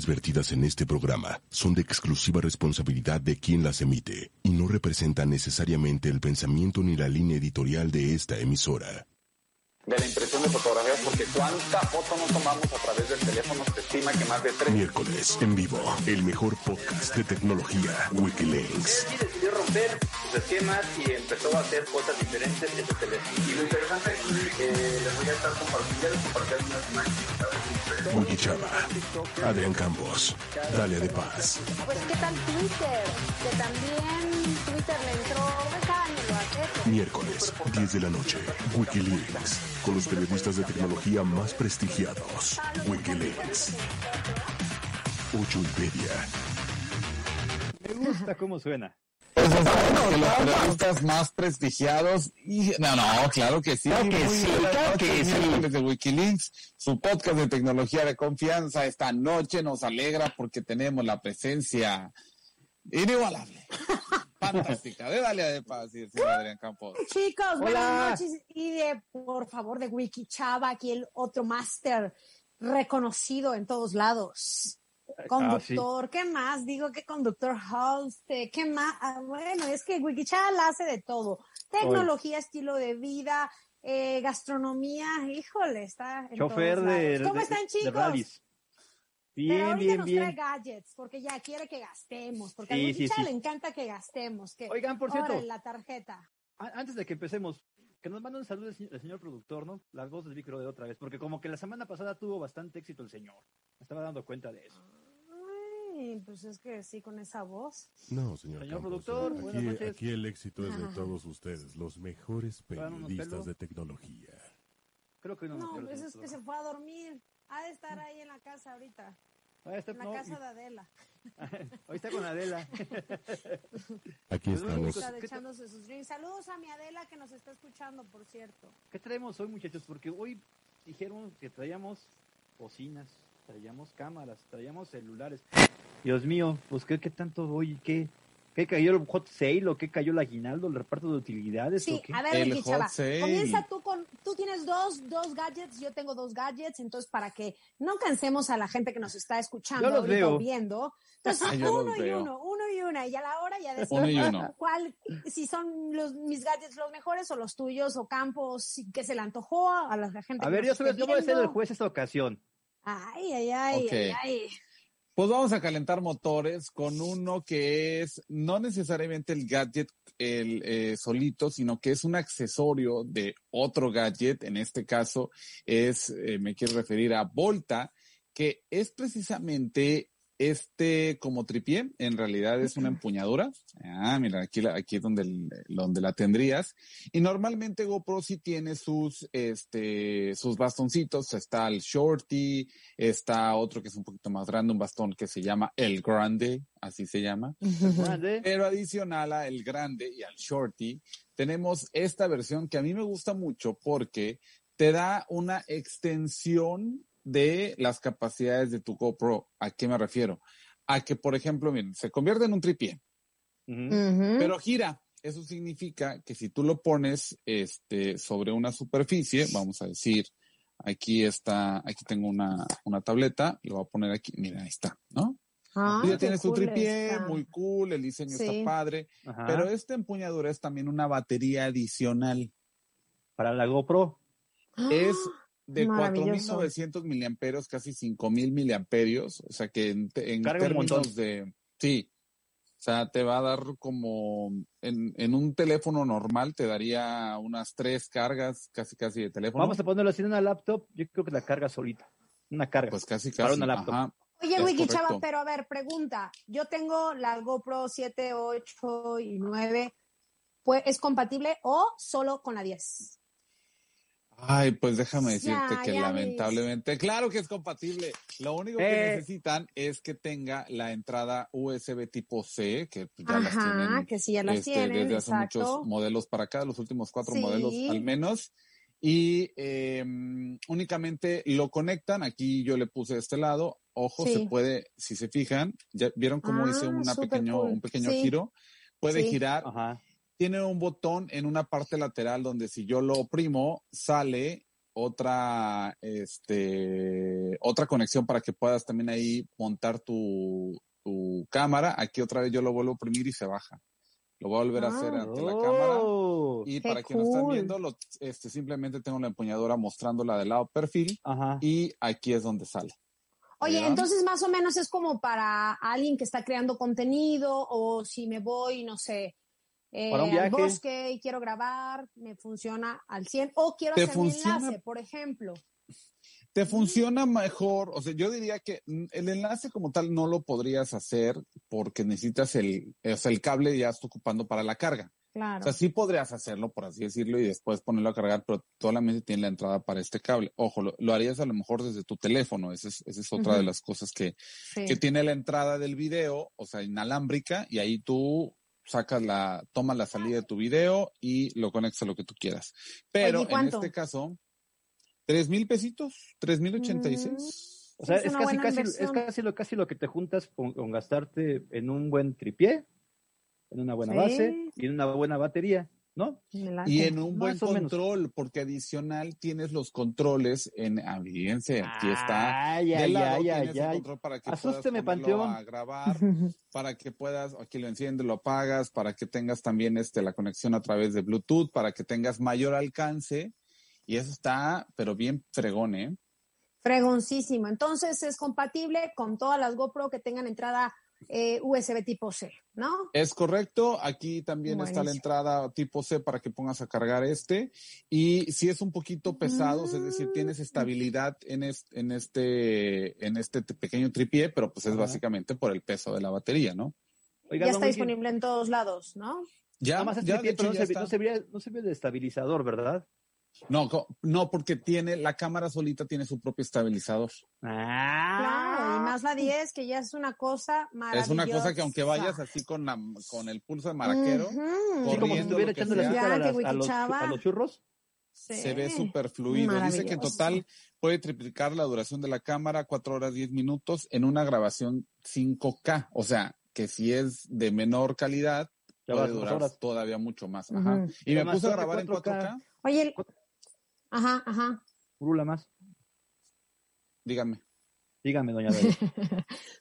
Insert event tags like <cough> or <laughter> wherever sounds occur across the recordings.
vertidas en este programa son de exclusiva responsabilidad de quien las emite y no representan necesariamente el pensamiento ni la línea editorial de esta emisora. De la impresión de fotografías, porque cuánta foto no tomamos a través del teléfono, se estima que más de tres. Miércoles, en vivo, el mejor podcast de tecnología, Wikilinks. Él decidió romper sus esquemas y empezó a hacer cosas diferentes en su teléfono. Y lo interesante aquí, eh, les voy a estar compartiendo, compartiendo unas imágenes. Wiki Chava, Adrián Campos, Dalia de Paz. Pues qué tal Twitter, que también Twitter le entró. Miércoles, 10 de la noche, Wikileaks, con los periodistas de tecnología más prestigiados. Wikileaks. Ocho y media. Me gusta cómo suena. Pues está que los periodistas más prestigiados y no, no, claro que sí. Claro que sí, claro que sí. de Wikileaks, su podcast de tecnología de confianza. Esta noche nos alegra porque tenemos la presencia inigualable, <laughs> fantástica de Dalia de Paz y el señor Adrián Campos. Chicos, Hola. buenas noches. Y de, por favor, de Wiki Chava, aquí el otro máster reconocido en todos lados. Conductor, ¿qué más? Digo que conductor host, eh, ¿qué más? Ah, bueno, es que Wiki Chava la hace de todo. Tecnología, estilo de vida, eh, gastronomía, híjole, está en Chofer todos de, lados. ¿Cómo de- están, de chicos? Rallies. Pero Bien, ahorita bien, nos bien. trae gadgets, porque ya quiere que gastemos, porque Sí, a sí, sí. le encanta que gastemos. Que, Oigan, por cierto. la tarjeta. Antes de que empecemos, que nos mande un saludo el, señor- productor, ¿no? Las voces del micro de otra vez, porque como que la semana pasada tuvo bastante éxito el señor. Me estaba dando cuenta de eso. Ay, pues es que sí, con esa voz. No, señor, Señor Campos, productor, aquí, buenas noches. aquí el éxito es de todos ustedes, los mejores periodistas de tecnología. Creo que no No, pues es que se fue a dormir. Ha de estar ahí en la casa ahorita. Ah, En la no, casa de Adela. <laughs> Hoy está con Adela. <laughs> Aquí estamos. Pues, Está ¿qué echándose sus drinks. Saludos a mi Adela que nos está escuchando, por cierto. ¿Qué traemos hoy, muchachos? Porque hoy dijeron que traíamos bocinas, traíamos cámaras, traíamos celulares. Dios mío, pues ¿qué, qué tanto hoy? ¿Qué, ¿Qué cayó el hot sale o qué cayó el aguinaldo, el reparto de utilidades? Sí, o qué? a ver, El Ricky hot Chava, sale. comienza tú con, tú tienes dos, dos gadgets, yo tengo dos gadgets, entonces para que no cansemos a la gente que nos está escuchando Yo los veo. viendo, <laughs> entonces Ah, los uno y veo. uno, uno y una, y a la hora ya Uno y decimos uno. cuál, si son los, mis gadgets los mejores o los tuyos o campos si- que se le antojó a la gente A que ver, nos yo, esté yo voy a ser el juez esta ocasión. Ay, ay, ay, Ok. ay, ay. Pues vamos a calentar motores con uno que es no necesariamente el gadget el eh, solito, sino que es un accesorio de otro gadget. En este caso es, eh, me quiero referir a Volta, que es precisamente este como tripié, en realidad es una empuñadura. Ah, mira, aquí, aquí es donde, el- donde la tendrías. Y normalmente GoPro sí tiene sus, este, sus bastoncitos. Está el Shorty, está otro que es un poquito más grande, un bastón que se llama el Grande, así se llama. Grande. Pero adicional a el grande y al shorty, tenemos esta versión que a mí me gusta mucho porque te da una extensión de las capacidades de tu GoPro. ¿A qué me refiero? A que, por ejemplo, miren, se convierte en un tripié, pero gira. Eso significa que si tú lo pones este, sobre una superficie, vamos a decir, aquí está, aquí tengo una, una tableta, lo voy a poner aquí, mira, ahí está, ¿no? Ah, ya tienes tu tripié, está. muy cool, el diseño Sí. está padre, Ajá. pero esta empuñadura es también una batería adicional. Para la GoPro. Es de Maravilloso. 4.900 miliamperios, casi 5.000 miliamperios, o sea que en, términos de... Sí, o sea, te va a dar como... En, en un teléfono normal te daría unas tres cargas casi casi de teléfono. Vamos a ponerlo así en una laptop. Yo creo que la carga solita. Una carga. Pues casi Para casi. una laptop. ajá. Oye, Es Wiki correcto. Chava, pero a ver, pregunta. Yo tengo la GoPro 7, 8 y 9. Pues, ¿Es compatible o solo con la 10? Ay, pues déjame decirte Ya, que ya lamentablemente, claro que es compatible. Lo único que Eh. necesitan es que tenga la entrada USB tipo C, que ya las Ajá, tienen que sí, ya las este, tienen, desde hace exacto. muchos modelos para acá, los últimos cuatro Sí. modelos al menos. Y eh, únicamente lo conectan. Aquí yo le puse de este lado. Ojo, Sí. se puede, si se fijan, ya vieron cómo hice Ah, una pequeño, cool. un pequeño Sí. giro. Puede Sí. girar Ajá. Tiene un botón en una parte lateral donde si yo lo oprimo, sale otra, este, otra conexión para que puedas también ahí montar tu, tu cámara. Aquí otra vez yo lo vuelvo a oprimir y se baja. Lo voy a volver a hacer ante la cámara. Oh. Y para quienes están viendo, lo- este, simplemente tengo la empuñadura mostrándola del lado perfil Ajá. y aquí es donde sale. Oye, ¿Verdad? entonces más o menos es como para alguien que está creando contenido o si me voy, no sé, eh, Para un al bosque y quiero grabar, me funciona al 100 o quiero ¿Te hacer mi funciona? enlace, por ejemplo. Te funciona mejor, o sea, yo diría que el enlace como tal no lo podrías hacer porque necesitas el, o sea, el cable ya está ocupando para la carga. O Claro. sea, sí podrías hacerlo, por así decirlo, y después ponerlo a cargar, pero solamente tiene la entrada para este cable. Ojo, lo, lo harías a lo mejor desde tu teléfono. Esa es, esa es otra de las cosas que, sí. que tiene la entrada del video, o sea, inalámbrica, y ahí tú sacas la, tomas la salida de tu video y lo conectas a lo que tú quieras. Pero Oye, en este caso, tres mil pesitos, tres mil ochenta y seis. O sea, Es casi, casi, es casi lo, casi lo que te juntas con, con gastarte en un buen tripié, en una buena Sí. base y en una buena batería, ¿no? Y en un buen menos. control, porque adicional tienes los controles en, ah, fíjense, aquí está. Ay, Del ay, lado ay, tienes ay, control para que Asústeme, puedas ponerlo Panteón. a grabar, <laughs> para que puedas, aquí lo enciendes, lo apagas, para que tengas también este, la conexión a través de Bluetooth, para que tengas mayor alcance. Y eso está, pero bien fregón, ¿eh? Fregoncísimo. Entonces es compatible con todas las GoPro que tengan entrada eh, USB tipo C, ¿no? Es correcto. Aquí también está la entrada tipo C para que pongas a cargar este. Y si es un poquito pesado, es decir, Mm. tienes estabilidad en, es- en este, en este te- pequeño tripié, pero pues es Ajá. básicamente por el peso de la batería, ¿no? Oiga, ya está disponible en todos lados, ¿no? Ya, Nada más es ya, tripié, de pero hecho, no ya se, está. no, se ve, no se ve de estabilizador, ¿verdad? No, co- no, porque tiene, la cámara solita tiene su propio estabilizador. Ah, Claro, y más la 10, que ya es una cosa maravillosa. Es una cosa que aunque vayas así con, la, con el pulso de maraquero, Ujú. Sí, como si corriendo, estuviera sea. azúcar a, Ya, las- que a los, a los churros. Sí. se ve súper fluido. Dice que en total puede triplicar la duración de la cámara, 4 horas 10 minutos, en una grabación 5K. O sea, que si es de menor calidad, Ya puede durar horas. todavía mucho más. Ajá. Y me puse a grabar en 4K. 4K. Oye, el- ajá, ajá. Rula más. Díganme. Dígame, doña <laughs> Dalia.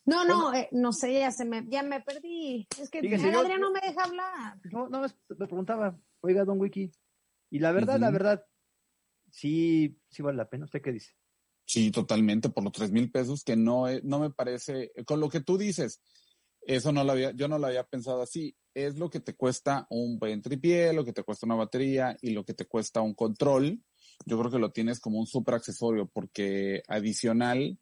No, no, eh, no sé, ya se me, ya me perdí. Es que el yo- Adrián no me deja hablar. No, no, me preguntaba, oiga, don Wiki, y la verdad, la verdad, sí, sí vale la pena. ¿Usted qué dice? Sí, totalmente, por los 3 mil pesos, que no, es- no me parece, con lo que tú dices, eso no lo había, yo no lo había pensado así. Es lo que te cuesta un buen tripié, lo que te cuesta una batería y lo que te cuesta un control. Yo creo que lo tienes como un súper accesorio porque adicional,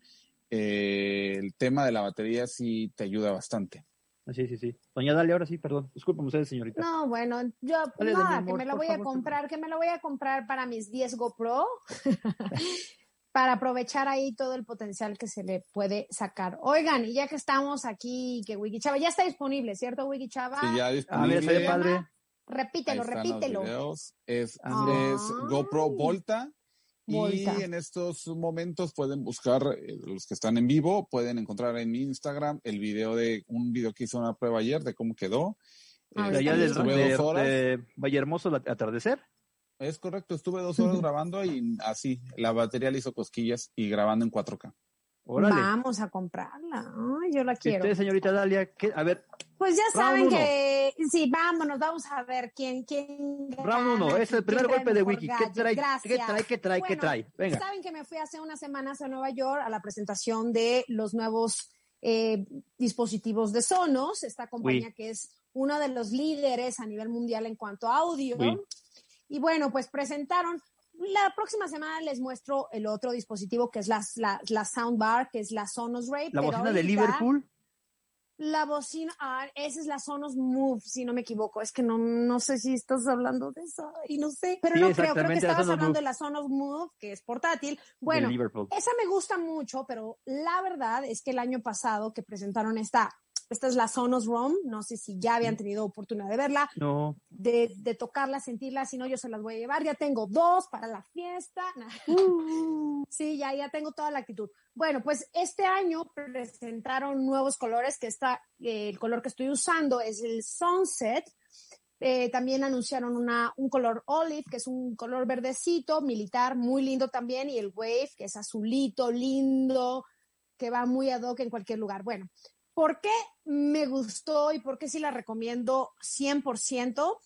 eh, el tema de la batería sí te ayuda bastante. Ah, Sí, sí, sí. Doña Dalia, ahora sí, perdón. Disculpen ustedes, señorita. No, bueno, yo Dale, nada, que me por voy a comprar, que me la voy a comprar para mis 10 GoPro. <laughs> para aprovechar ahí todo el potencial que se le puede sacar. Oigan, y ya que estamos aquí, que Wikichava ya está disponible, ¿cierto, Wikichava? Sí, ya A ver, disponible. se ve padre. Ahí Repítelo, están los repítelo. videos. Es, Ah. es GoPro Volta. Volta. Y en estos momentos pueden buscar, eh, los que están en vivo, pueden encontrar en mi Instagram el video de un video que hice una prueba ayer de cómo quedó. Ah, Eh, De allá del, de, dos horas. de Valle Hermoso, el atardecer. Es correcto, estuve dos horas <laughs> grabando y así, la batería le hizo cosquillas y grabando en 4K. Órale. Vamos a comprarla. Ay, yo la ¿Y quiero. usted, señorita Dalia, ¿qué? a ver, Pues ya Round saben uno. que sí, vámonos, vamos a ver quién quién round uno, gana, es el primer trae golpe de Wiki. ¿Qué trae? ¿Qué Gracias. trae? ¿Qué trae? ¿Qué Bueno, trae? Venga. Saben que me fui hace unas semanas a Nueva York a la presentación de los nuevos eh, dispositivos de Sonos, esta compañía Oui. que es uno de los líderes a nivel mundial en cuanto a audio. Oui. Y bueno, pues presentaron. La próxima semana les muestro el otro dispositivo que es la, la, la soundbar, que es la Sonos Ray. La pero bocina de Liverpool. La bocina, ah, esa es la Sonos Move, si no me equivoco. Es que no, no sé si estás hablando de eso y no sé, pero Sí, no creo, creo que estabas hablando Move. de la Sonos Move, que es portátil. Bueno, esa me gusta mucho, pero la verdad es que el año pasado que presentaron esta, esta es la Sonos ROM, no sé si ya habían tenido oportunidad de verla, No. de, de tocarla, sentirla, si no yo se las voy a llevar. Ya tengo dos para la fiesta. <laughs> Sí, ya, ya tengo toda la actitud. Bueno, pues este año presentaron nuevos colores, que está, eh, el color que estoy usando es el Sunset. Eh, también anunciaron una, un color olive, que es un color verdecito, militar, muy lindo también, y el wave, que es azulito, lindo, que va muy ad hoc en cualquier lugar. Bueno, ¿por qué me gustó y por qué sí la recomiendo 100%?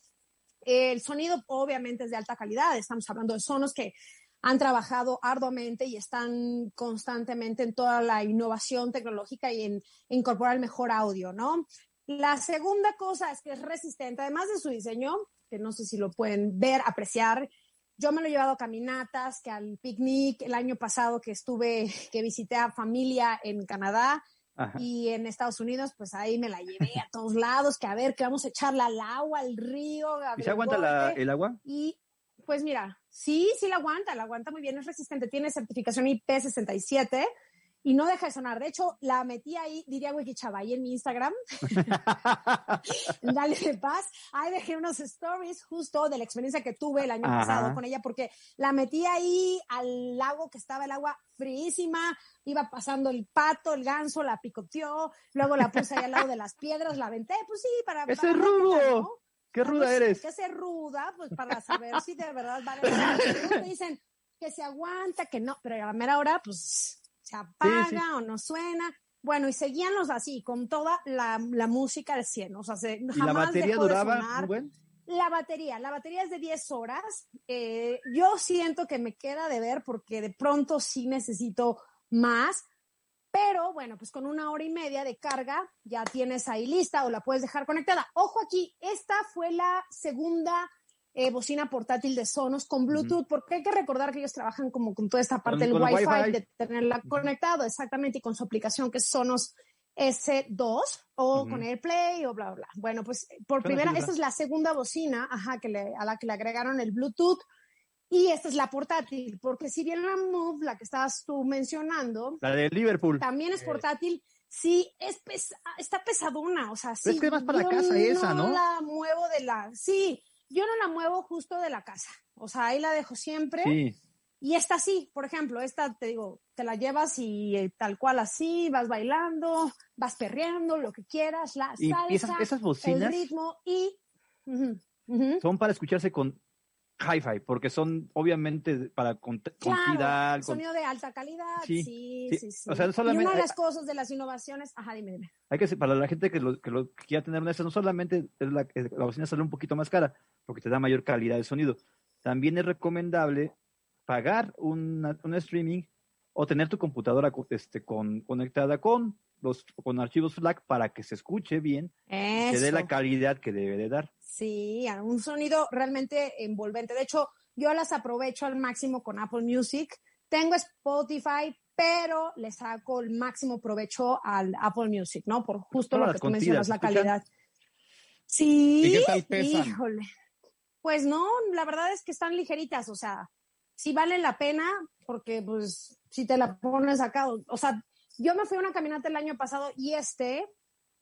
El sonido obviamente es de alta calidad, estamos hablando de sonos que han trabajado arduamente y están constantemente en toda la innovación tecnológica y en incorporar el mejor audio, ¿no? La segunda cosa es que es resistente, además de su diseño, que no sé si lo pueden ver, apreciar. Yo me lo he llevado a caminatas, que al picnic el año pasado que estuve, que visité a familia en Canadá y en Estados Unidos, pues ahí me la llevé a todos lados, que a ver, que vamos a echarla al agua, al río. ¿Y se aguanta el agua? Y pues mira, sí, sí la aguanta, la aguanta muy bien, es resistente, tiene certificación IP67 y no deja de sonar. De hecho, la metí ahí, diría Wiki Chavay en mi Instagram. <laughs> Dale de paz. Ahí dejé unos stories justo de la experiencia que tuve el año pasado con ella, porque la metí ahí al lago que estaba el agua fríísima, iba pasando el pato, el ganso, la picoteó, luego la puse ahí al lado de las piedras, la aventé, pues sí, para... ¡Ese es rudo! ¡Qué ah, ruda pues, eres! Que se ruda, pues para saber si de verdad vale la pena. dicen que se aguanta, que no, pero a la mera hora, pues se apaga o no suena. Bueno, y seguíamos así, con toda la, música al 100. O sea, ¿Y la batería duraba La batería, la batería es de 10 horas. Eh, yo siento que me queda de ver porque de pronto sí necesito más. Pero bueno, pues con una hora y media de carga ya tienes ahí lista o la puedes dejar conectada. Ojo aquí, esta fue la segunda eh, bocina portátil de Sonos con Bluetooth, porque hay que recordar que ellos trabajan como con toda esta parte del Wi-Fi, de tenerla conectado, exactamente, y con su aplicación que es Sonos S2 o con AirPlay o bla, bla. Bueno, pues por primera, esta es la segunda bocina ajá, que le, a la que le agregaron el Bluetooth. Y esta es la portátil, porque si bien la Move, la que estabas tú mencionando, la de Liverpool, también es portátil, sí, es está pesadona, o sea, sí. es que más para casa esa, ¿no? la muevo de la, sí, yo no la muevo justo de la casa, o sea, ahí la dejo siempre. Sí. Y esta sí, por ejemplo, esta te digo, te la llevas y eh, tal cual así, vas bailando, vas perreando, lo que quieras, la salsa, esas, bocinas el ritmo y... Son para escucharse con hi-fi, porque son obviamente para con, claro, sonido de alta calidad, sí, sí, sí. O sea, solamente, y una de las cosas de las innovaciones, ajá, dime, dime. Hay que, para la gente que lo, que lo quiera tener una no solamente es la, la bocina sale un poquito más cara, porque te da mayor calidad de sonido, también es recomendable pagar un streaming o tener tu computadora este, con, conectada con los con archivos FLAC para que se escuche bien, que dé la calidad que debe de dar. Sí, un sonido realmente envolvente. De hecho, yo las aprovecho al máximo con Apple Music. Tengo Spotify, pero le saco el máximo provecho al Apple Music, ¿no? Por justo lo que tú mencionas, la calidad. Sí, ¿Y qué tal pesan? híjole. Pues no, la verdad es que están ligeritas, o sea, sí vale la pena porque pues si te la pones acá, o sea, yo me fui a una caminata el año pasado y este,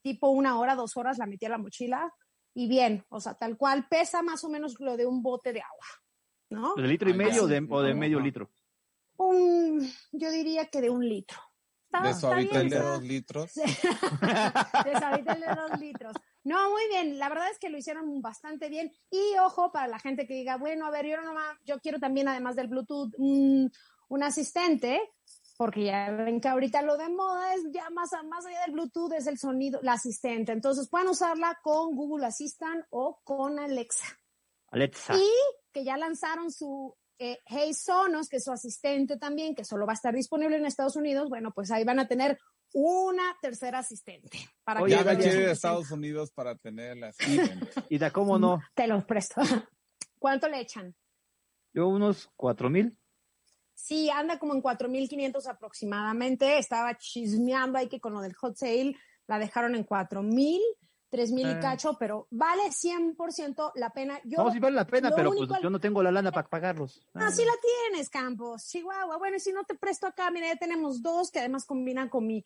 tipo una hora, dos horas, la metí a la mochila y bien, o sea, tal cual, pesa más o menos lo de un bote de agua, ¿no? ¿De litro y medio o de, medio litro? Un, yo diría que de un litro. de suavitel de dos litros. <laughs> de suavitel de dos litros. No, muy bien. La verdad es que lo hicieron bastante bien. Y ojo, para la gente que diga, bueno, a ver, yo no yo quiero también, además del Bluetooth, un, un asistente porque ya ven que ahorita lo de moda es ya más, más allá del Bluetooth, es el sonido, la asistente. Entonces pueden usarla con Google Assistant o con Alexa. Alexa. Y que ya lanzaron su eh, Hey Sonos, que es su asistente también, que solo va a estar disponible en Estados Unidos. Bueno, pues ahí van a tener una tercera asistente. Para Oye, que quiere de Estados Unidos para tener la asistente. ¿Y de cómo no? Te los presto. ¿Cuánto le echan? Yo unos cuatro mil. Sí, anda como en 4.500 aproximadamente. Estaba chismeando ahí que con lo del hot sale la dejaron en 4.000, 3.000 y ah. cacho, pero vale 100% la pena. Yo, no, sí vale la pena, pero pues yo no tengo la lana para pagarlos. Ah, sí la tienes, Campos. Chihuahua. Bueno, si no te presto acá, mira, ya tenemos dos que además combinan con mi...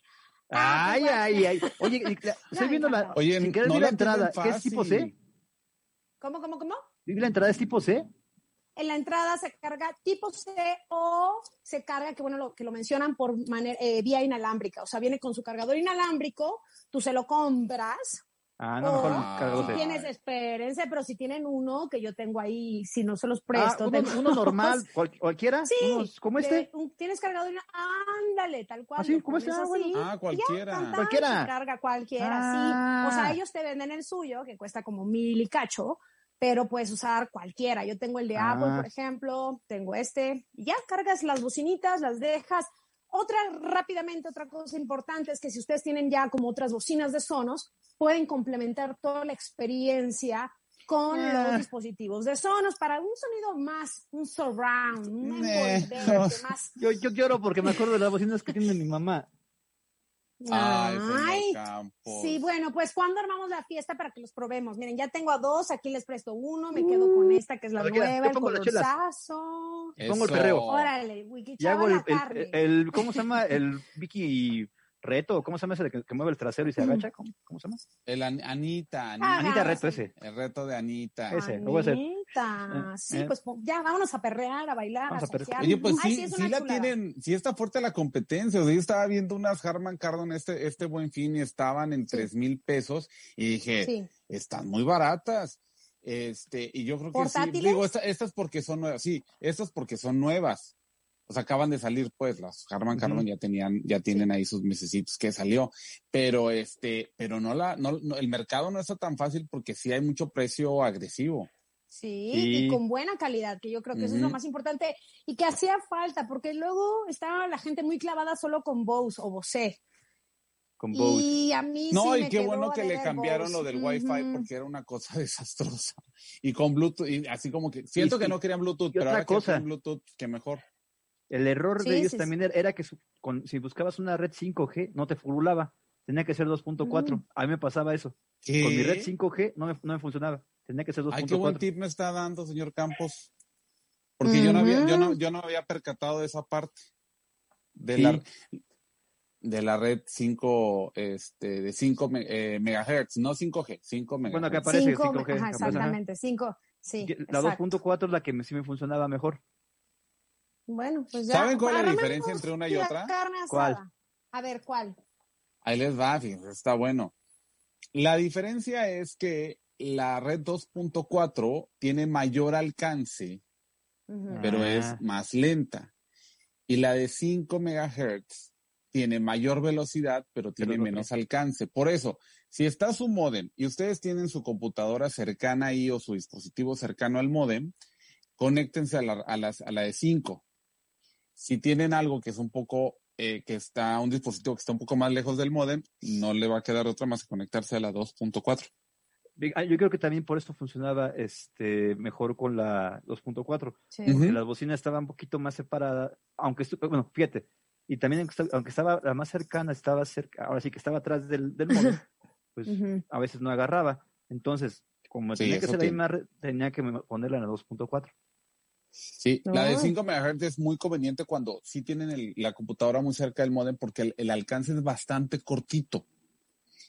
Ah, pues ay, ay, ay. Oye, <laughs> estoy viendo la... Oye, sin querer no la entrada. ¿Qué es tipo C? ¿Cómo, cómo, cómo? ¿La entrada es tipo C? En la entrada se carga tipo C o se carga, que bueno, lo, que lo mencionan por manera, eh, vía inalámbrica, o sea, viene con su cargador inalámbrico, tú se lo compras Ah, no, mejor O cargador si de- tienes, espérense, pero si tienen uno que yo tengo ahí, si no se los Ah, presto. uno, <laughs> normal, cual- cualquiera, Sí, unos como de este. un- tienes cargador ándale, tal cual. ¿Ah, sí? lo ¿Cómo este? Ah, bueno. así, Ah, ya, cualquiera. tan, tan, Cualquiera. carga cualquiera, Ah. sí. O sea, ellos te venden el suyo, que cuesta como mil y cacho, pero puedes usar cualquiera. Yo tengo el de Apple, Ah. por ejemplo, tengo este, y ya cargas las bocinitas, las dejas. Otra, rápidamente, otra cosa importante es que si ustedes tienen ya como otras bocinas de Sonos, pueden complementar toda la experiencia con Ah. los dispositivos de Sonos para un sonido más, un surround, un Eh, envolvente, <laughs> más Yo, yo lloro porque me acuerdo de las bocinas que tiene mi mamá. Ay, Ay, Campos. sí, bueno, pues cuando armamos la fiesta para que los probemos. Miren, ya tengo a dos, aquí les presto uno, me quedo con esta que es la nueva, el colorzazo. pongo el perreo. Órale, Y Wikichava hago el, la carne. el, el- ¿cómo se <laughs> llama? El Vicky Reto, ¿cómo se llama ese de que, que mueve el trasero y se agacha? ¿Cómo, cómo se llama? El An- Anita, Ah, Anita. Anita Reto sí. ese. El reto de Anita. Ese. Anita, Eh, sí, eh. pues po- ya, vámonos a perrear, a bailar, Vamos a perrear. Oye, pues Ay, sí, sí la tienen, sí está fuerte la competencia. O sea, yo estaba viendo unas Harman Kardon este, este buen fin y estaban en Sí. tres mil pesos y dije, Sí, están muy baratas. Este, y yo creo que sí, ¿Portátiles? digo, esta- estas porque son nuevas, sí, estas porque son nuevas. O sea, acaban de salir, pues, las Harman Kardon ya tenían, ya tienen ahí sus mesecitos que salió. Pero este, pero no la, no, no- el mercado no está tan fácil porque sí hay mucho precio agresivo. sí, Sí. y con buena calidad, que yo creo que eso es lo más importante y que hacía falta, porque luego estaba la gente muy clavada solo con Bose o Bose. Con Bose. Y a mí No, sí y me qué quedó bueno que le cambiaron Bose. lo del Wi-Fi porque era una cosa <laughs> desastrosa. Y con Bluetooth, y así como que siento Y- que no querían Bluetooth, pero ahora que cosa. tienen Bluetooth, que mejor. El error Sí, de ellos sí, también era- era que su- con- si buscabas una red 5G, no te furulaba. Tenía que ser 2.4. Mm. A mí me pasaba eso. ¿Qué? Con mi red 5G no me, no me funcionaba. Tenía que ser Ay, qué buen 2.4. tip me está dando, señor Campos. Porque yo no había, yo no, yo no había percatado de esa parte. De Sí. la de la red 5, este, de 5 me- eh, megahertz, no 5G, 5 megahertz. Bueno, acá aparece Cinco, 5G. ajá, exactamente, cinco, sí. La exacto. 2.4 es la que me- sí me funcionaba mejor. Bueno, pues ya. ¿Saben cuál es la diferencia entre una y otra? carne ¿Cuál? A ver, ¿cuál? Ahí les va, fíjense, está bueno. La diferencia es que la red 2.4 tiene mayor alcance, pero Ah. es más lenta. Y la de 5 megahertz tiene mayor velocidad, pero tiene no menos alcance. Por eso, si está su modem y ustedes tienen su computadora cercana ahí o su dispositivo cercano al modem, conéctense a la, a las- a la de 5. Si tienen algo que es un poco, eh, que está, un dispositivo que está un poco más lejos del modem, no le va a quedar otra más que conectarse a la 2.4. Ah, Yo creo que también por esto funcionaba este mejor con la 2.4. Sí. Ujú. porque las bocinas estaban un poquito más separadas, aunque, bueno, fíjate, y también aunque esta- aunque estaba la más cercana, estaba cerca, ahora sí que estaba atrás del, del módem, pues a veces no agarraba. Entonces, como Sí, tenía que ser la tiene. misma red, tenía que ponerla en la 2.4. Sí, la de Ah. 5 MHz es muy conveniente cuando sí tienen el- la computadora muy cerca del modem porque el, el alcance es bastante cortito.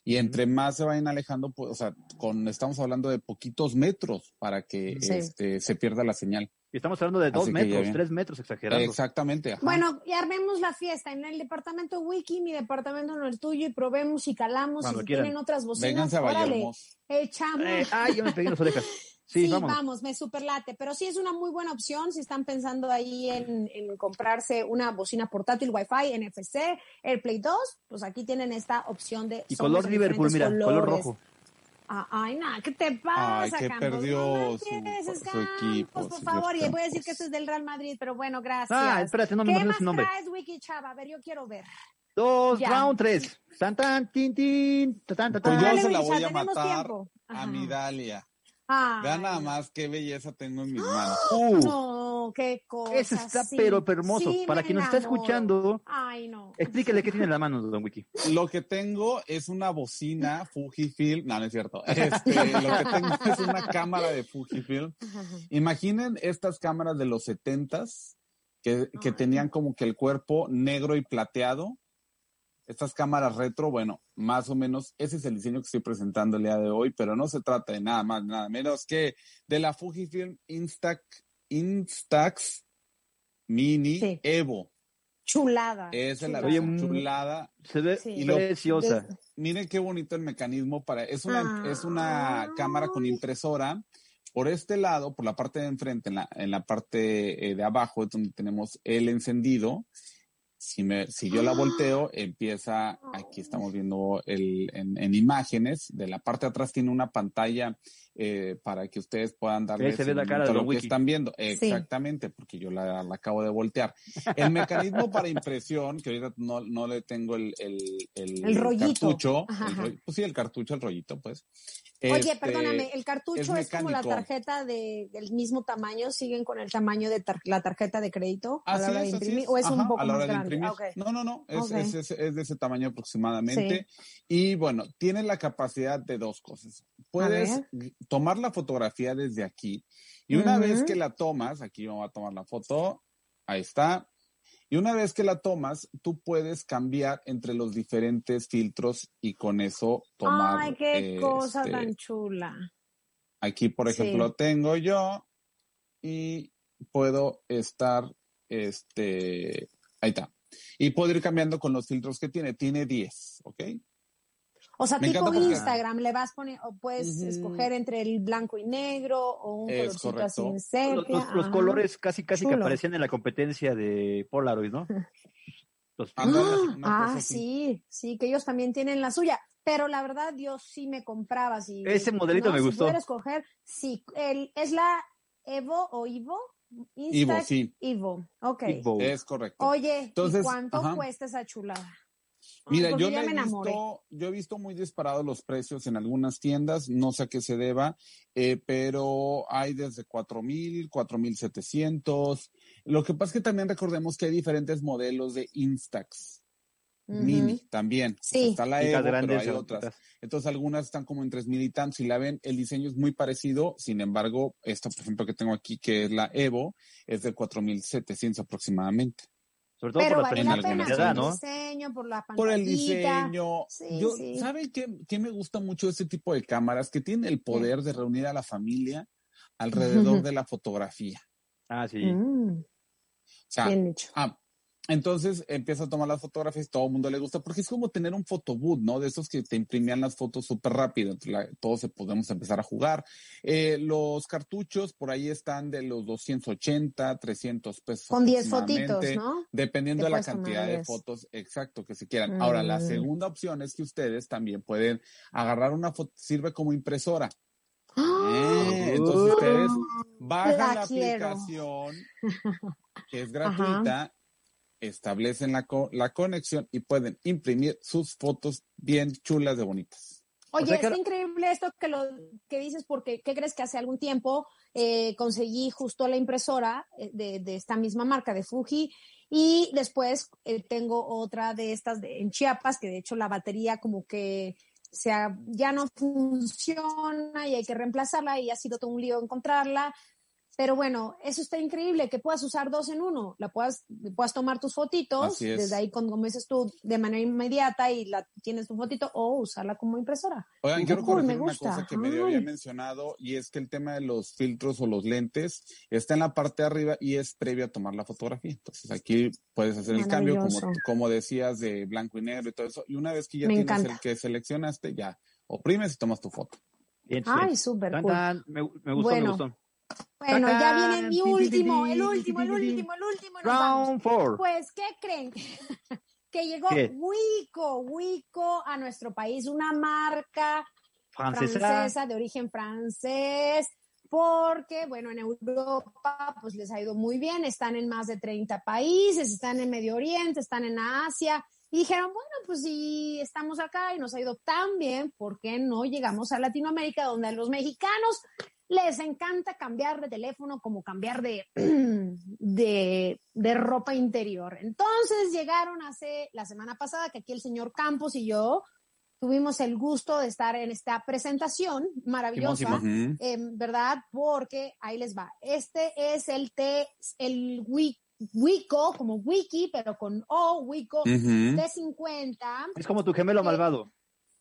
Y entre más se vayan alejando, pues, o sea, con, estamos hablando de poquitos metros para que Sí. este, se pierda la señal. Y estamos hablando de dos metros, tres metros exagerando. Exactamente. ajá. Bueno, y armemos la fiesta en el departamento Wiki, mi departamento no el tuyo, y probemos y calamos. Cuando y si quieran. tienen otras bocinas, Vénganse a órale, echamos. Eh, ay, yo me pegué en las orejas. <laughs> Sí, Sí, vamos. me superlate, pero sí es una muy buena opción si están pensando ahí en, en comprarse una bocina portátil Wi-Fi, NFC, AirPlay 2, pues aquí tienen esta opción de Y color Liverpool, mira, diferentes color colores. rojo. Ah, ay, nada, ¿qué te pasa, Ay, que Campos? perdió No su- empieces, su Campos, equipo, por señor favor, y voy a decir que este es del Real Madrid, pero bueno, gracias. Ah, espérate, no me ¿Qué más su nombre. traes, Wiki Chava? A ver, yo quiero ver. Dos, Ya. round tres. Tan, tan, tin, tin, tan, tan, Pues yo Dale, se la voy a matar tiempo. a mi Dalia. Ay, Vean nada más qué belleza tengo en mis manos. Uh, No, qué cosa. ese está sí. pero hermoso. Sí, Para quien nos está escuchando, Ay, no. explíquele qué tiene en la mano, don Wiki. Lo que tengo es una bocina Fujifilm. No, no es cierto. Este, lo que tengo <laughs> es una cámara de Fujifilm. Imaginen estas cámaras de los setentas que, que tenían como que el cuerpo negro y plateado. Estas cámaras retro, bueno, más o menos ese es el diseño que estoy presentando el día de hoy, pero no se trata de nada más, nada menos que de la Fujifilm Instax, Instax Mini Sí. Evo. chulada. Esa es la chulada. versión chulada. Se ve Sí. Y lo- preciosa. Miren qué bonito el mecanismo para. Es una, es una cámara con impresora. Por este lado, por la parte de enfrente, en la, en la parte eh, de abajo, es donde tenemos el encendido. Si, me, si yo la volteo, empieza, aquí estamos viendo el, en, en imágenes, de la parte de atrás tiene una pantalla eh, para que ustedes puedan darle la cara de a lo que están viendo. Exactamente, porque yo la, la acabo de voltear. El mecanismo para impresión, que ahorita no, no le tengo el, el, el, El rollito. cartucho, el pues sí, el cartucho, el rollito, pues. Oye, Este, perdóname, el cartucho es es, como la tarjeta de, del mismo tamaño, siguen con el tamaño de tar- la tarjeta de crédito a la hora de es, imprimir, es. o es un poco a la más hora grande. Ah. No, no, no, es, Ok. es, de ese tamaño aproximadamente. Y bueno, tiene la capacidad de dos cosas. Puedes tomar la fotografía desde aquí y una vez que la tomas, aquí vamos a tomar la foto, ahí está. Y una vez que la tomas, tú puedes cambiar entre los diferentes filtros y con eso tomar. Ay, qué cosa este, tan chula. Aquí, por Sí. ejemplo, tengo yo y puedo estar, este, ahí está. Y puedo ir cambiando con los filtros que tiene. Tiene 10, ¿ok? O sea, Me tipo Instagram, le vas poner, o puedes escoger entre el blanco y negro o un Es colorcito así correcto. en Los, sepia. los- colores casi casi que aparecían en la competencia de Polaroid, ¿no? <laughs> Los Ah, ah, así. sí, sí, que ellos también tienen la suya. Pero la verdad, yo sí me compraba. Si, Ese modelito me si gustó. pudiera escoger, sí, el, es la Evo o Ivo. Ivo, Instax sí, Ivo, ok. Ivo. es correcto. Oye, Entonces, ¿y cuánto ajá. cuesta esa chulada? Mira, porque yo, ya me he visto, yo he visto muy disparados los precios en algunas tiendas, no sé a qué se deba, eh, pero hay desde 4.000, 4.700. Lo que pasa es que también recordemos que hay diferentes modelos de Instax. Mini también. O sea, Sí. está la Evo, pero hay otras. Entonces algunas están como en tres mil y tantos. Si la ven, el diseño es muy parecido. Sin embargo, esta, por ejemplo, que tengo aquí, que es la Evo, es de 4700 aproximadamente. Sobre todo Pero por la vale la pena el ¿no? diseño, por la pantallita. Por el diseño. Sí, Yo, sí. ¿Saben qué, qué me gusta mucho este tipo de cámaras? Que tienen el poder de reunir a la familia <laughs> alrededor de la fotografía. Ah, sí. Mm, O sea, bien dicho. Ah, entonces empieza a tomar las fotografías, todo el mundo le gusta, porque es como tener un fotoboot, ¿no? De esos que te imprimían las fotos súper rápido, la- todos podemos empezar a jugar. Eh, los cartuchos por ahí están de los 280, 300 pesos. Con 10 fotitos, ¿no? Dependiendo de la cantidad de 10. fotos exacto que se quieran. Ahora, la Mm. segunda opción es que ustedes también pueden agarrar una foto, sirve como impresora. ¡Ah! Eh, entonces ustedes bajan La aplicación que es <laughs> gratuita, establecen la, co- la conexión y pueden imprimir sus fotos bien chulas de bonitas. Oye, sea que- está increíble esto que lo que dices porque ¿qué crees que hace algún tiempo eh, conseguí justo la impresora eh, de, de esta misma marca de Fuji y después eh, tengo otra de estas de, en Chiapas que de hecho la batería como que se ha- ya no funciona y hay que reemplazarla y ha sido todo un lío encontrarla. Pero bueno, eso está increíble, que puedas usar dos en uno, la puedas, puedas tomar tus fotitos, desde ahí, con- como dices tú, de manera inmediata y la tienes tu fotito o usarla como impresora. Oigan, quiero cool, corregir me una gusta. cosa que medio había Ay. mencionado y es que el tema de los filtros o los lentes está en la parte de arriba y es previo a tomar la fotografía. Entonces aquí puedes hacer el cambio como, como decías de blanco y negro y todo eso. Y una vez que ya Me tienes encanta. el que seleccionaste, ya oprimes y tomas tu foto. Bien. Ay, súper cool. me, me gustó, Bueno, me gustó. Bueno, ya viene mi último, el último, el último, el último. Round four. Pues, ¿qué creen? <laughs> que llegó ¿Qué? Wico, Wico a nuestro país, una marca Francesa. francesa de origen francés, porque, bueno, en Europa pues les ha ido muy bien, están en más de 30 países, están en Medio Oriente, están en Asia, y dijeron, bueno, pues si estamos acá y nos ha ido tan bien, ¿por qué no llegamos a Latinoamérica, donde a los mexicanos les encanta cambiar de teléfono como cambiar de, <clears throat> de, de ropa interior? Entonces llegaron hace la semana pasada, que aquí el señor Campos y yo tuvimos el gusto de estar en esta presentación maravillosa, Simón, em, ¿verdad? Porque ahí les va. Este es el T, el Wi- Wico, como Wiki, pero con O, Wico Ujú. T50. Es como tu gemelo que- malvado.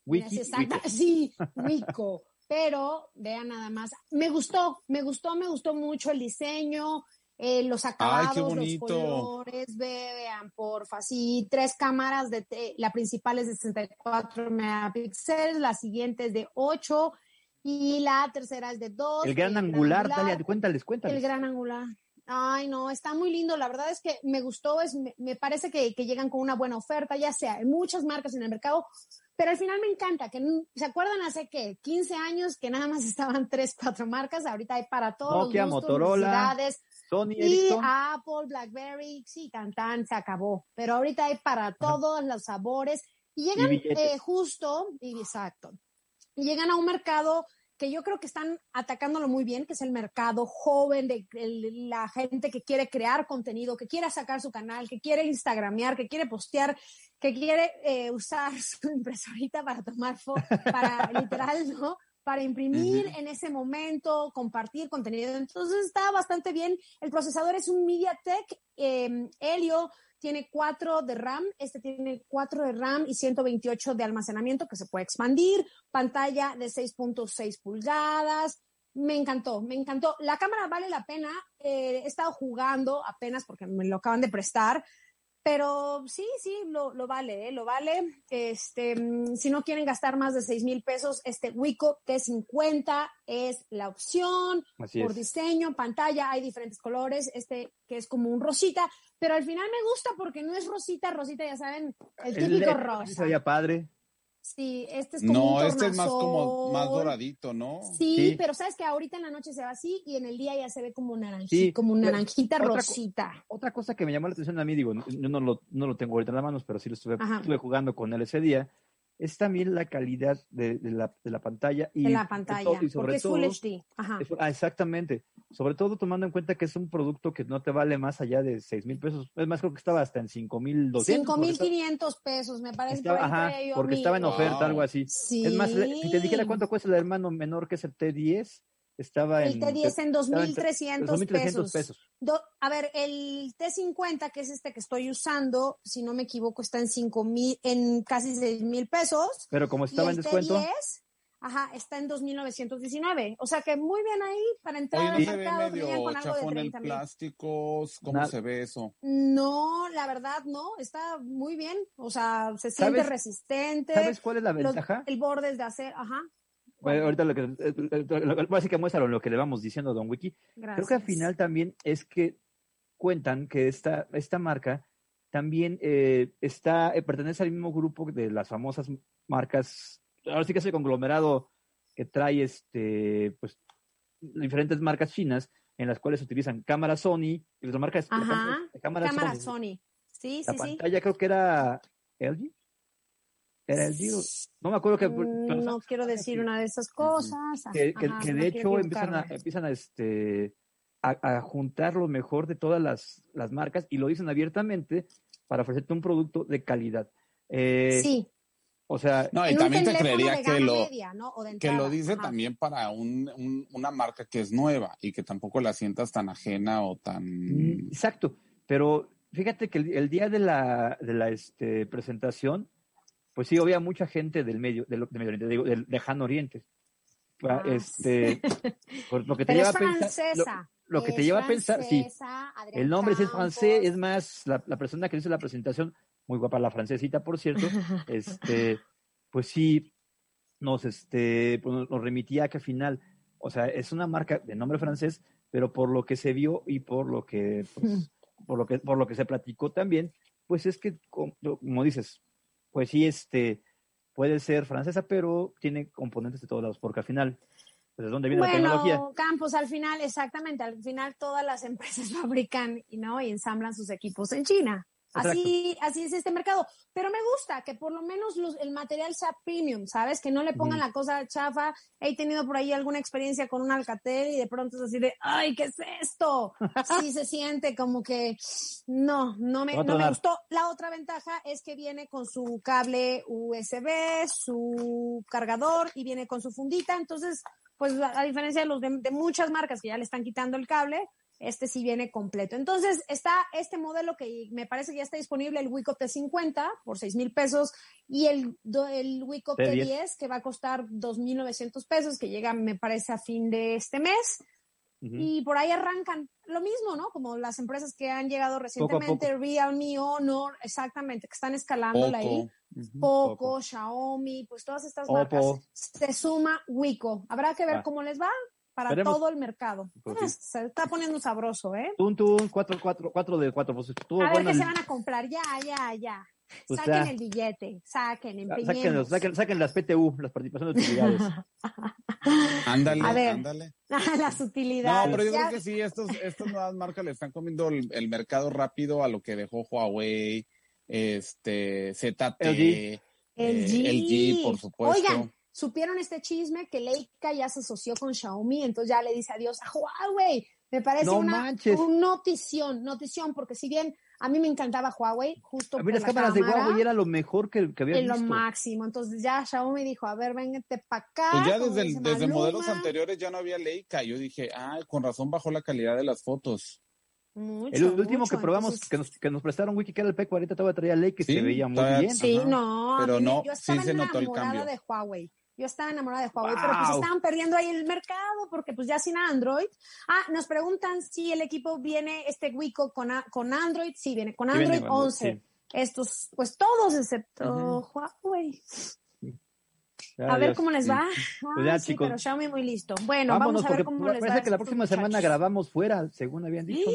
Wiki, Sí, exacta- Wiki. sí, Wico. Pero vean nada más, me gustó, me gustó, me gustó mucho el diseño. eh, los acabados, los colores, vean, porfa. Sí, tres cámaras, de la principal es de 64 megapíxeles, la siguiente es de 8 y la tercera es de 2. El gran angular, Talia, cuéntales, cuéntales. El gran angular. Ay, no, está muy lindo. La verdad es que me gustó, es, me, parece que, que, llegan con una buena oferta, ya sea, hay muchas marcas en el mercado, pero al final me encanta que, ¿se acuerdan hace que 15 años que nada más <laughs> estaban tres, cuatro marcas? Ahorita hay para todos Nokia, los Motorola, Sony, y Apple, BlackBerry, sí, cantan, se acabó. Pero ahorita hay para todos los sabores y llegan eh, justo, y exacto, y llegan a un mercado que yo creo que están atacándolo muy bien, que es el mercado joven, de, la gente que quiere crear contenido, que quiere sacar su canal, que quiere instagramear, que quiere postear, que quiere eh, usar <laughs> su impresorita para tomar fotos, para <laughs> literal, ¿no? Para imprimir en ese momento, compartir contenido. Entonces está bastante bien. El procesador es un MediaTek eh, Helio tiene 4 de RAM, este tiene 4 de RAM y 128 de almacenamiento que se puede expandir, pantalla de 6.6 pulgadas. Me encantó, me encantó. La cámara vale la pena. Eh, he estado jugando apenas porque me lo acaban de prestar pero sí, sí, lo, lo vale, ¿eh? lo vale. Este, mm, si no quieren gastar más de 6 mil pesos, este Wico T50 es la opción. por diseño, pantalla, hay diferentes colores. Este que es como un rosita, pero al final me gusta porque no es rosita, rosita, ya saben, el típico rosa. Sería padre. Sí, este es como no, este es más como más doradito, ¿no? Sí, pero sabes que ahorita en la noche se va así y en el día ya se ve como naranjita, como naranjita rosita. Otra cosa que me llamó la atención a mí, digo, yo no lo, no lo tengo ahorita en las manos, pero sí lo estuve, estuve jugando con él ese día, es también la calidad de, la, de la, pantalla. Y de la pantalla, porque es Full HD. Ajá. Ah, exactamente. Sobre todo tomando en cuenta que es un producto que no te vale más allá de 6 mil pesos. Es más, creo que estaba hasta en 5 mil 200. 5 mil 500 pesos, me parece. ajá, porque estaba en oferta, algo así. Es más, si te dijera cuánto cuesta el hermano menor que es el T10, estaba el T10 en 2.300 pesos. a ver, el T50, que es este que estoy usando, si no me equivoco, está en 5.000, en casi 6.000 pesos. Pero como estaba en descuento. T10, ajá, está en 2.919. O sea que muy bien ahí para entrar al mercado. Medio con algo de 30 plásticos, ¿cómo se ve eso? No, la verdad no, está muy bien. O sea, se siente resistente. ¿Sabes cuál es la ventaja? el borde es de acero, ajá ahorita lo que, básicamente muestra lo que le vamos diciendo a Don Wiki. Creo que al final también es que cuentan que esta, esta marca también eh, está, eh, pertenece al mismo grupo de las famosas marcas, ahora sí que es el conglomerado que trae este, pues, diferentes marcas chinas en las cuales se utilizan cámaras Sony y las marcas cámaras cámara Sony. Sí, la pantalla creo que era LG. Era el No me acuerdo que. Mm, no quiero decir una de esas cosas. Que, de hecho empiezan a, empiezan a, este, a, juntar lo mejor de todas las, las, marcas y lo dicen abiertamente para ofrecerte un producto de calidad. Eh, sí. O sea, no, y también te creería que lo, que lo dice también para un, una marca que es nueva y que tampoco la sientas tan ajena o tan. Mm, exacto. Pero fíjate que el, día de la, de la este, presentación pues sí, había mucha gente del medio, del, Medio Oriente, digo, del lejano Oriente. Ah, este, lo que te lleva a pensar, lo, que te lleva a pensar, sí, el nombre es francés, es más, la, persona que hizo la presentación, muy guapa la francesita, por cierto, <laughs> este, pues sí, nos, este, pues nos remitía a que al final, o sea, es una marca de nombre francés, pero por lo que se vio y por lo que, pues, por lo que, por lo que se platicó también, pues es que, como dices, pues sí, este, puede ser francesa, pero tiene componentes de todos lados, porque al final, pues es donde viene la tecnología. Campos, al final, exactamente, al final todas las <laughs> empresas fabrican ¿no? y ensamblan sus equipos en China. Así, así es este mercado. Pero me gusta que por lo menos el material sea premium, ¿sabes? Que no le pongan la cosa chafa. He tenido por ahí alguna experiencia con un Alcatel y de pronto es así de, ¡ay, qué es esto! <laughs> Sí se siente como que no, no me, no me gustó. La otra ventaja es que viene con su cable USB, su cargador y viene con su fundita. Entonces, pues a, diferencia de los de muchas marcas que ya le están quitando el cable, este sí viene completo. Entonces está este modelo que me parece que ya está disponible, el Wicop T50 por 6 mil pesos y el, el Wicop T10 que va a costar 2.900 pesos, que llega me parece a fin de este mes. Y por ahí arrancan, lo mismo, ¿no? Como las empresas que han llegado recientemente, Realme, Honor, exactamente, que están escalando ahí. Poco, Xiaomi, pues todas estas marcas. Se suma Wiko. Habrá que ver cómo les va para todo el mercado. Pues se está poniendo sabroso, ¿eh? Tun, tun, cuatro, cuatro, cuatro de cuatro. Pues, a ver qué se van a comprar, ya, ya, ya. Pues saquen el billete, saquen, empeñemos. Saquen, saquen, las PTU, las participaciones de utilidades. <laughs> ándale, ándale. <laughs> las utilidades. No, pero yo creo que sí, estos, estas nuevas marcas le están comiendo el, mercado rápido a lo que dejó Huawei, este, ZT, el G, por supuesto. Oigan, supieron este chisme que Leica ya se asoció con Xiaomi, entonces ya le dice adiós a Huawei. Me parece una, notición, notición, porque si bien a mí me encantaba Huawei, justo. A mí las cámaras de Huawei era lo mejor que, que había visto. lo máximo. Entonces ya Xiaomi dijo, a ver, véngate para acá. Pues ya desde, desde modelos anteriores ya no había Leica. Yo dije, ah, con razón bajó la calidad de las fotos. Mucho, el último que probamos, que, nos, que nos prestaron Wiki, que era el P40, todavía traía Leica y se veía muy bien. Sí, no. Pero no, sí se notó el cambio. de Huawei. Yo estaba enamorada de Huawei, pero pues estaban perdiendo ahí el mercado porque pues ya sin Android. Ah, nos preguntan si el equipo viene, este Wiko con, con Android. Sí, viene con Android 11. Estos, pues todos excepto Huawei. a ver cómo les va. Pues ya, sí, pero Xiaomi muy listo. Bueno, vamos a ver cómo les va. Parece que la próxima semana grabamos fuera, según habían dicho.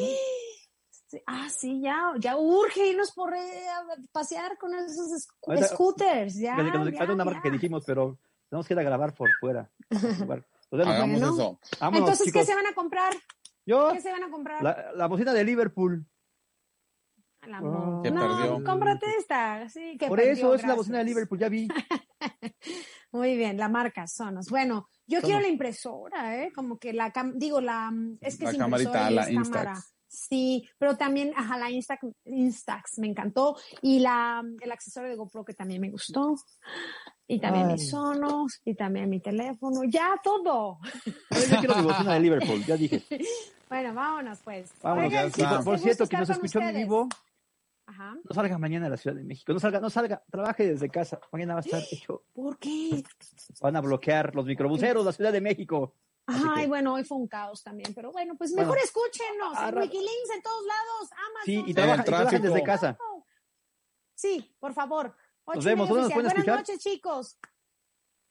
Ah, sí, ya, ya urge irnos por eh, pasear con esos scooters. Ya, ya, una marca que dijimos, pero tenemos que ir a grabar por fuera. <laughs> Hagamos eso. Entonces, ¿qué se van a comprar? ¿Yo? ¿Qué se van a comprar? La, la bocina de Liverpool. La oh. que no, perdió. cómprate esta. Sí, que Por perdió, eso es la bocina de Liverpool, ya vi. <laughs> Muy bien, la marca Sonos. Bueno, yo quiero la impresora, ¿eh? Como que la, digo, la, es que la es camarita, la cámara. Sí, pero también, ajá, la Instax, Instax me encantó y la, el accesorio de GoPro que también me gustó. Y también mis sonos, y también mi teléfono, ya todo. Quiero bocina de Liverpool, ya dije. <laughs> Bueno, vámonos pues. Vámonos, ya por, cierto, que nos escuchó en vivo, Ajá. no salga mañana a la Ciudad de México, no salga, no salga, trabaje desde casa, mañana va a estar <gasps> hecho. ¿Por qué? Van a bloquear los microbuseros de la Ciudad de México. Ay, bueno, hoy fue un caos también, pero bueno, pues mejor escúchenos en Wikilinks en todos lados, Amazon. Sí, y trabajen desde casa. Sí, por favor. Nos vemos. Buenas noches, chicos.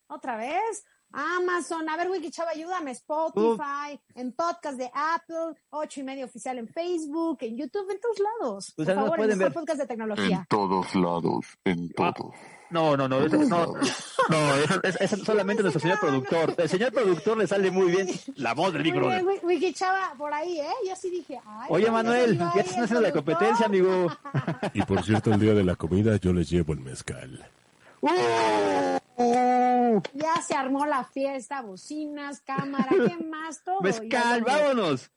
Otra vez. Amazon, a ver, Wiki Chava, ayúdame, Spotify, en podcast de Apple, ocho y medio oficial en Facebook, en YouTube, en todos lados. Pues Por favor, en ver. podcast de tecnología. En todos lados, en ah, todos. no, no, no, no, no, es, <laughs> solamente nuestro señor productor. El señor productor le sale muy bien <laughs> la voz del micro. Wiki Chava, por ahí, ¿eh? Yo sí dije, ay. Oye, Manuel, ya te están haciendo la competencia, amigo. <laughs> Y por cierto, el día de la comida yo les llevo el mezcal. Ya se armó la fiesta, bocinas, cámara, ¿qué más? <laughs> Todo. Pues, Mezcal, vámonos.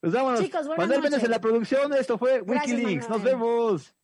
Pues vámonos. Chicos, buenas Manuel noches. en la producción, esto fue Wikileaks. Nos vemos.